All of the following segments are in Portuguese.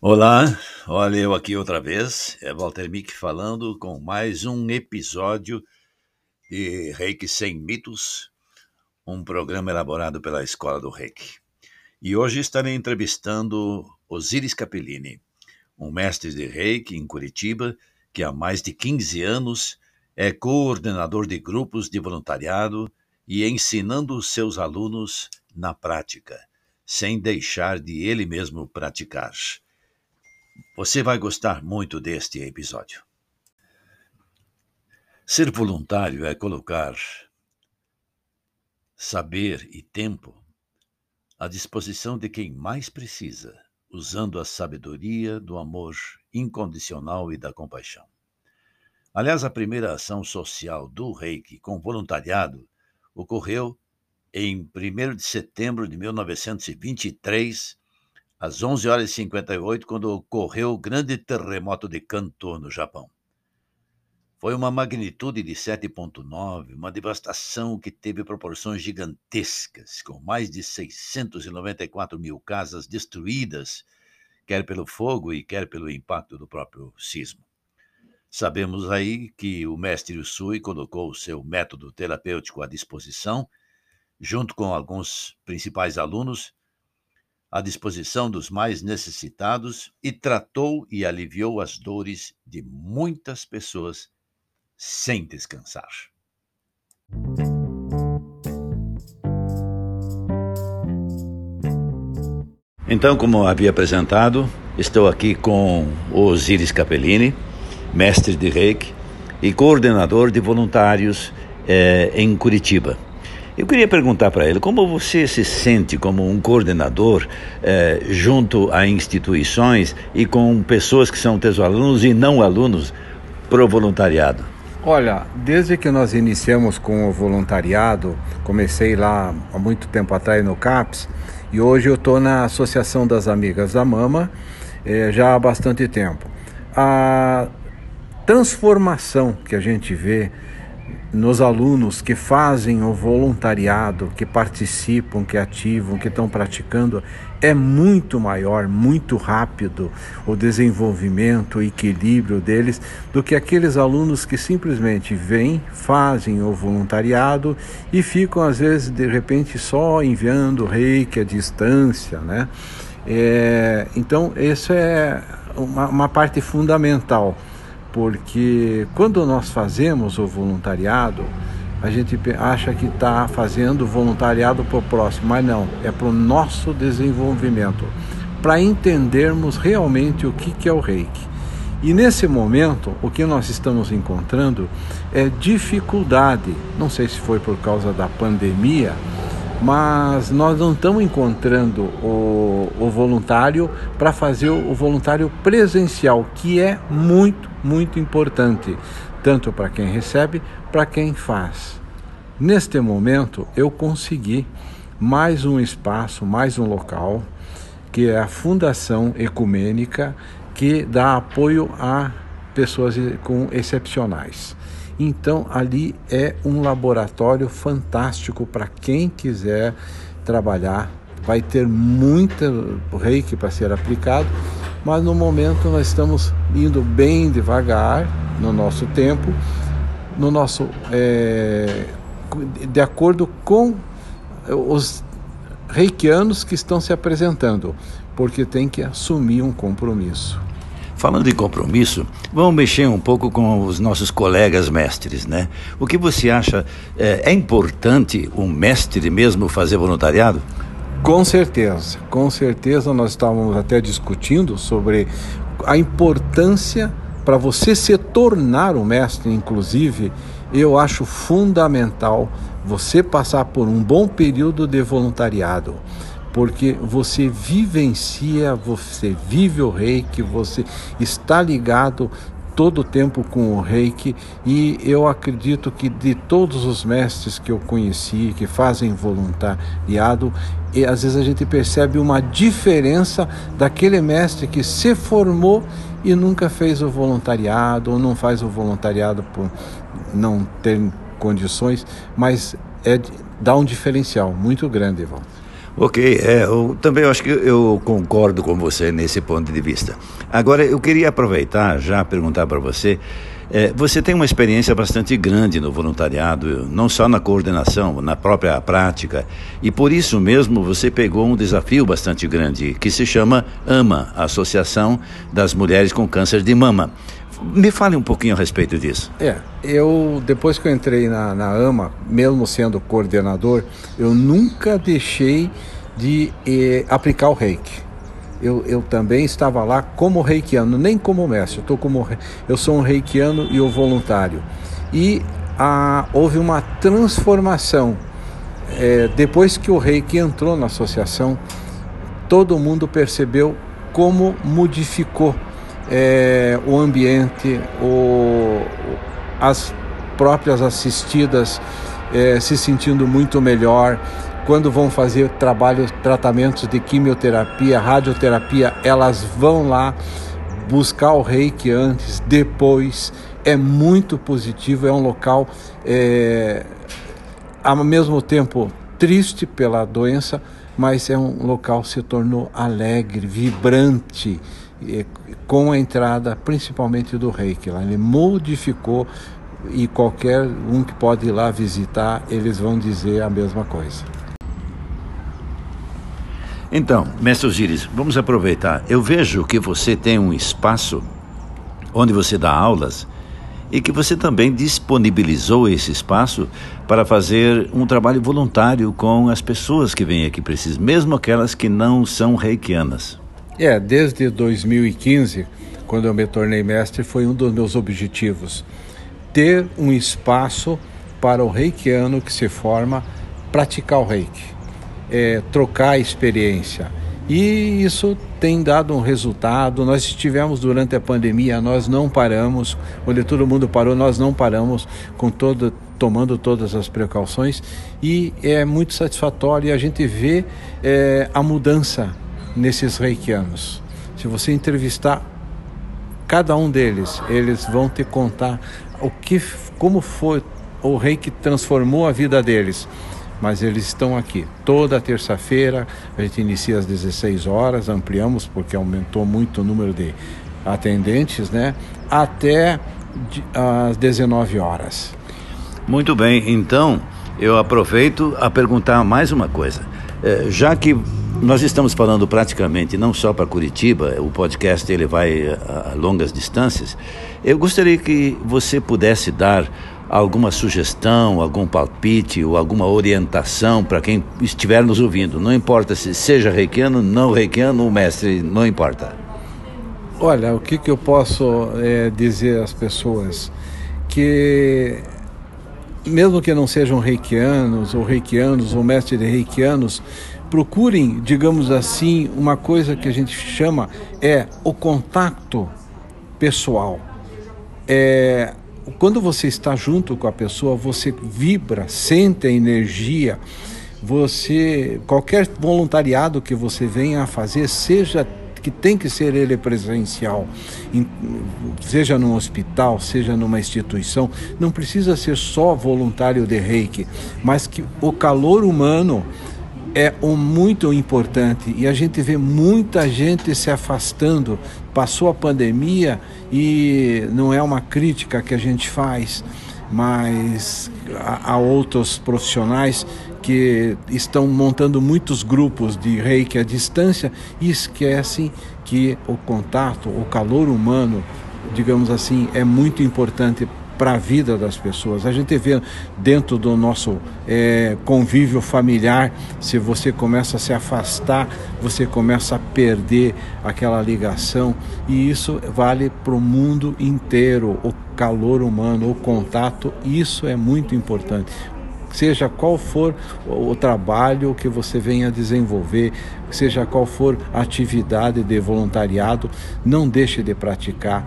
Olá, olha eu aqui outra vez, é Walter Mick falando com mais um episódio de Reiki Sem Mitos, um programa elaborado pela Escola do Reiki. E hoje estarei entrevistando Osiris Capellini, um mestre de Reiki em Curitiba que há mais de 15 anos é coordenador de grupos de voluntariado e ensinando seus alunos na prática, sem deixar de ele mesmo praticar. Você vai gostar muito deste episódio. Ser voluntário é colocar saber e tempo à disposição de quem mais precisa, usando a sabedoria do amor incondicional e da compaixão. Aliás, a primeira ação social do Reiki com voluntariado ocorreu em 1 de setembro de 1923 às 11 horas e 58, quando ocorreu o grande terremoto de Kanto, no Japão. Foi uma magnitude de 7,9, uma devastação que teve proporções gigantescas, com mais de 694 mil casas destruídas, quer pelo fogo e quer pelo impacto do próprio sismo. Sabemos aí que o mestre Usui colocou o seu método terapêutico à disposição, junto com alguns principais alunos, à disposição dos mais necessitados e tratou e aliviou as dores de muitas pessoas sem descansar. Então, como havia apresentado, estou aqui com Osiris Capellini, mestre de Reiki e coordenador de voluntários eh, em Curitiba. Eu queria perguntar para ele como você se sente como um coordenador eh, junto a instituições e com pessoas que são teus alunos e não alunos pro voluntariado. Olha, desde que nós iniciamos com o voluntariado, comecei lá há muito tempo atrás no CAPS e hoje eu estou na Associação das Amigas da Mama eh, já há bastante tempo. A transformação que a gente vê nos alunos que fazem o voluntariado, que participam, que ativam, que estão praticando, é muito maior, muito rápido o desenvolvimento, o equilíbrio deles do que aqueles alunos que simplesmente vêm, fazem o voluntariado e ficam às vezes de repente só enviando reiki à distância, né? É, então, isso é uma, uma parte fundamental porque quando nós fazemos o voluntariado, a gente acha que está fazendo voluntariado para o próximo, mas não, é para o nosso desenvolvimento, para entendermos realmente o que, que é o reiki. E nesse momento, o que nós estamos encontrando é dificuldade, não sei se foi por causa da pandemia, mas nós não estamos encontrando o, o voluntário para fazer o, o voluntário presencial, que é muito, muito importante, tanto para quem recebe, para quem faz. Neste momento, eu consegui mais um espaço, mais um local, que é a Fundação Ecumênica, que dá apoio a pessoas com excepcionais. Então, ali é um laboratório fantástico para quem quiser trabalhar. Vai ter muita reiki para ser aplicado, mas no momento nós estamos indo bem devagar no nosso tempo, no nosso é, de acordo com os reikianos que estão se apresentando, porque tem que assumir um compromisso. Falando em compromisso, vamos mexer um pouco com os nossos colegas mestres, né? O que você acha é, é importante um mestre mesmo fazer voluntariado? Com certeza, com certeza nós estávamos até discutindo sobre a importância para você se tornar um mestre, inclusive, eu acho fundamental você passar por um bom período de voluntariado porque você vivencia, você vive o reiki, você está ligado todo o tempo com o reiki e eu acredito que de todos os mestres que eu conheci, que fazem voluntariado, e às vezes a gente percebe uma diferença daquele mestre que se formou e nunca fez o voluntariado ou não faz o voluntariado por não ter condições, mas é, dá um diferencial muito grande, Walter. Ok, é, eu, também acho que eu concordo com você nesse ponto de vista. Agora, eu queria aproveitar já perguntar para você. É, você tem uma experiência bastante grande no voluntariado, não só na coordenação, na própria prática, e por isso mesmo você pegou um desafio bastante grande, que se chama AMA Associação das Mulheres com Câncer de Mama. Me fale um pouquinho a respeito disso. É, eu depois que eu entrei na, na AMA, mesmo sendo coordenador, eu nunca deixei de eh, aplicar o reiki. Eu, eu também estava lá como reikiano, nem como mestre, eu, tô como, eu sou um reikiano e o voluntário. E houve uma transformação. É, depois que o reiki entrou na associação, todo mundo percebeu como modificou é, o ambiente, o, as próprias assistidas é, se sentindo muito melhor. Quando vão fazer trabalhos, tratamentos de quimioterapia, radioterapia, elas vão lá buscar o reiki antes, depois. É muito positivo, é um local é, ao mesmo tempo triste pela doença, mas é um local que se tornou alegre, vibrante com a entrada principalmente do reiki lá. Ele modificou e qualquer um que pode ir lá visitar, eles vão dizer a mesma coisa. Então, mestre Osiris, vamos aproveitar. Eu vejo que você tem um espaço onde você dá aulas e que você também disponibilizou esse espaço para fazer um trabalho voluntário com as pessoas que vêm aqui precisam, mesmo aquelas que não são reikianas. É, desde 2015, quando eu me tornei mestre, foi um dos meus objetivos. Ter um espaço para o reikiano que se forma praticar o reiki, é, trocar a experiência. E isso tem dado um resultado. Nós estivemos durante a pandemia, nós não paramos, onde todo mundo parou, nós não paramos com todo, tomando todas as precauções e é muito satisfatório e a gente vê é, a mudança nesses reikianos. Se você entrevistar cada um deles, eles vão te contar o que, como foi o rei que transformou a vida deles. Mas eles estão aqui toda terça-feira. A gente inicia às 16 horas, ampliamos porque aumentou muito o número de atendentes, né? Até às 19 horas. Muito bem, então eu aproveito a perguntar mais uma coisa. É, já que nós estamos falando praticamente não só para Curitiba, o podcast ele vai a, a longas distâncias. Eu gostaria que você pudesse dar alguma sugestão, algum palpite ou alguma orientação para quem estiver nos ouvindo. Não importa se seja reikiano, não reikiano, o mestre, não importa. Olha, o que, que eu posso é, dizer às pessoas? Que mesmo que não sejam reikianos ou reikianos ou mestres de reikianos, procurem, digamos assim, uma coisa que a gente chama é o contato pessoal. É, quando você está junto com a pessoa, você vibra, sente a energia. Você, qualquer voluntariado que você venha a fazer, seja que tem que ser ele presencial, seja num hospital, seja numa instituição, não precisa ser só voluntário de reiki, mas que o calor humano é um muito importante e a gente vê muita gente se afastando. Passou a pandemia e não é uma crítica que a gente faz, mas há outros profissionais que estão montando muitos grupos de reiki à distância e esquecem que o contato, o calor humano, digamos assim, é muito importante para a vida das pessoas. A gente vê dentro do nosso é, convívio familiar, se você começa a se afastar, você começa a perder aquela ligação, e isso vale para o mundo inteiro. O calor humano, o contato, isso é muito importante. Seja qual for o trabalho que você venha desenvolver, seja qual for a atividade de voluntariado, não deixe de praticar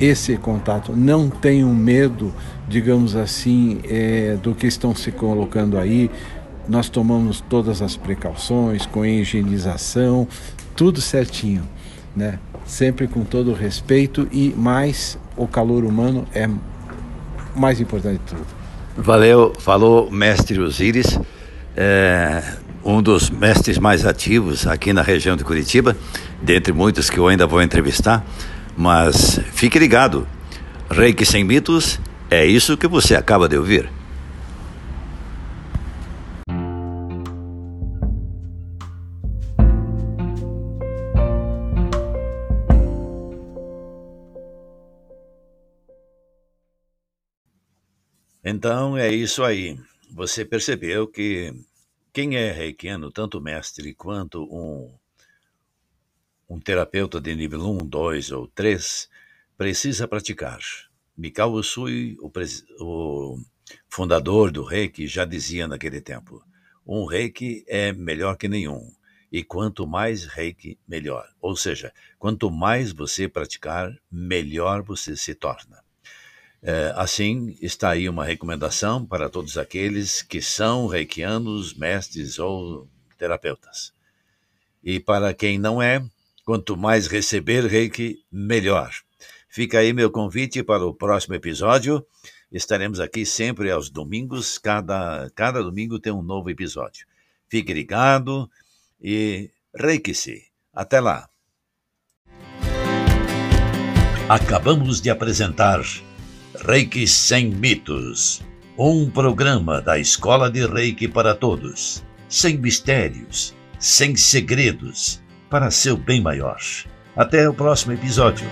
esse contato. Não tenham medo, digamos assim, é, do que estão se colocando aí. Nós tomamos todas as precauções com higienização, tudo certinho, né? Sempre com todo respeito e mais o calor humano é mais importante de tudo. Valeu, falou mestre Osíris, é, um dos mestres mais ativos aqui na região de Curitiba, dentre muitos que eu ainda vou entrevistar. Mas fique ligado, Reiki sem mitos é isso que você acaba de ouvir. Então é isso aí. Você percebeu que quem é reikiano, tanto mestre quanto um, um terapeuta de nível 1, 2 ou 3, precisa praticar. Mikao Usui, o, o fundador do reiki, já dizia naquele tempo: um reiki é melhor que nenhum. E quanto mais reiki, melhor. Ou seja, quanto mais você praticar, melhor você se torna. É, assim, está aí uma recomendação para todos aqueles que são reikianos, mestres ou terapeutas. E para quem não é, quanto mais receber reiki, melhor. Fica aí meu convite para o próximo episódio. Estaremos aqui sempre aos domingos, cada, cada domingo tem um novo episódio. Fique ligado e reiki-se. Até lá. Acabamos de apresentar Reiki Sem Mitos, um programa da Escola de Reiki para todos, sem mistérios, sem segredos, para seu bem maior. Até o próximo episódio.